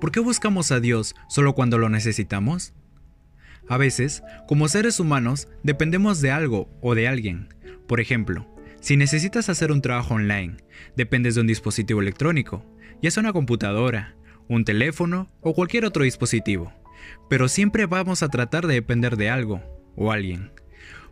¿por qué buscamos a Dios solo cuando lo necesitamos? A veces, como seres humanos, dependemos de algo o de alguien. Por ejemplo, si necesitas hacer un trabajo online, dependes de un dispositivo electrónico, ya sea una computadora, un teléfono o cualquier otro dispositivo. Pero siempre vamos a tratar de depender de algo o alguien.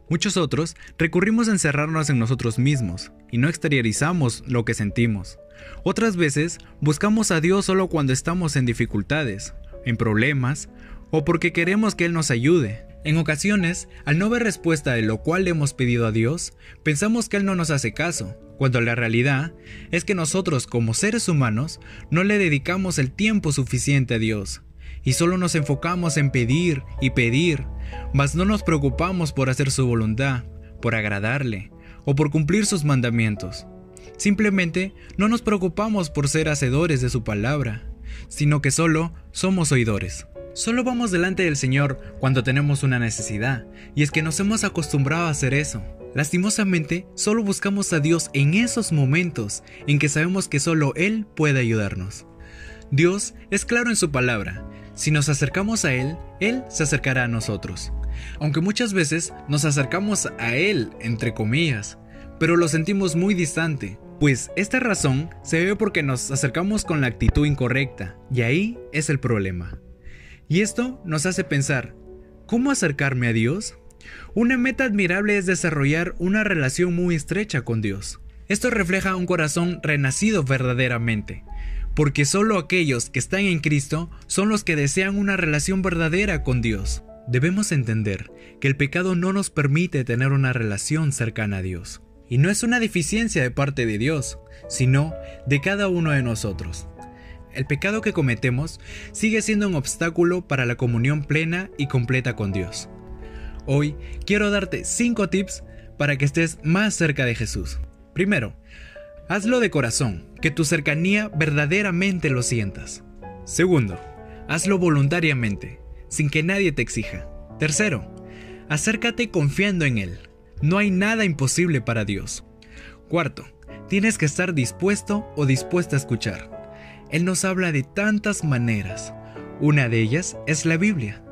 Muchos otros recurrimos a encerrarnos en nosotros mismos y no exteriorizamos lo que sentimos. Otras veces buscamos a Dios solo cuando estamos en dificultades, en problemas o porque queremos que Él nos ayude. En ocasiones, al no ver respuesta de lo cual le hemos pedido a Dios, pensamos que Él no nos hace caso, cuando la realidad es que nosotros como seres humanos no le dedicamos el tiempo suficiente a Dios y solo nos enfocamos en pedir y pedir, mas no nos preocupamos por hacer su voluntad, por agradarle o por cumplir sus mandamientos. Simplemente no nos preocupamos por ser hacedores de su palabra, sino que solo somos oidores. Solo vamos delante del Señor cuando tenemos una necesidad, y es que nos hemos acostumbrado a hacer eso. Lastimosamente, solo buscamos a Dios en esos momentos en que sabemos que solo Él puede ayudarnos. Dios es claro en su palabra, si nos acercamos a Él, Él se acercará a nosotros. Aunque muchas veces nos acercamos a Él, entre comillas, pero lo sentimos muy distante, pues esta razón se ve porque nos acercamos con la actitud incorrecta, y ahí es el problema. Y esto nos hace pensar, ¿cómo acercarme a Dios? Una meta admirable es desarrollar una relación muy estrecha con Dios. Esto refleja un corazón renacido verdaderamente, porque solo aquellos que están en Cristo son los que desean una relación verdadera con Dios. Debemos entender que el pecado no nos permite tener una relación cercana a Dios. Y no es una deficiencia de parte de Dios, sino de cada uno de nosotros. El pecado que cometemos sigue siendo un obstáculo para la comunión plena y completa con Dios. Hoy quiero darte 5 tips para que estés más cerca de Jesús. Primero, Hazlo de corazón, que tu cercanía verdaderamente lo sientas. Segundo, hazlo voluntariamente, sin que nadie te exija. Tercero, acércate confiando en Él. No hay nada imposible para Dios. Cuarto, tienes que estar dispuesto o dispuesta a escuchar. Él nos habla de tantas maneras. Una de ellas es la Biblia.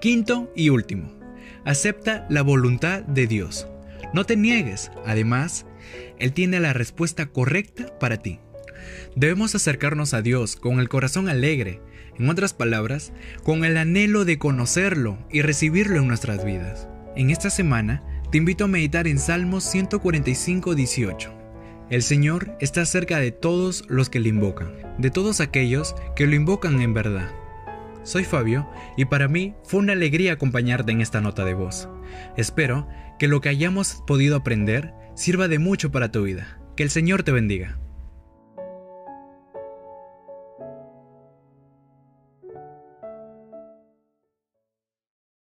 Quinto y último, acepta la voluntad de Dios. No te niegues, además, Él tiene la respuesta correcta para ti. Debemos acercarnos a Dios con el corazón alegre, en otras palabras, con el anhelo de conocerlo y recibirlo en nuestras vidas. En esta semana, te invito a meditar en Salmos 145, 18. El Señor está cerca de todos los que le invocan, de todos aquellos que lo invocan en verdad. Soy Fabio y para mí fue una alegría acompañarte en esta nota de voz. Espero que lo que hayamos podido aprender sirva de mucho para tu vida. Que el Señor te bendiga.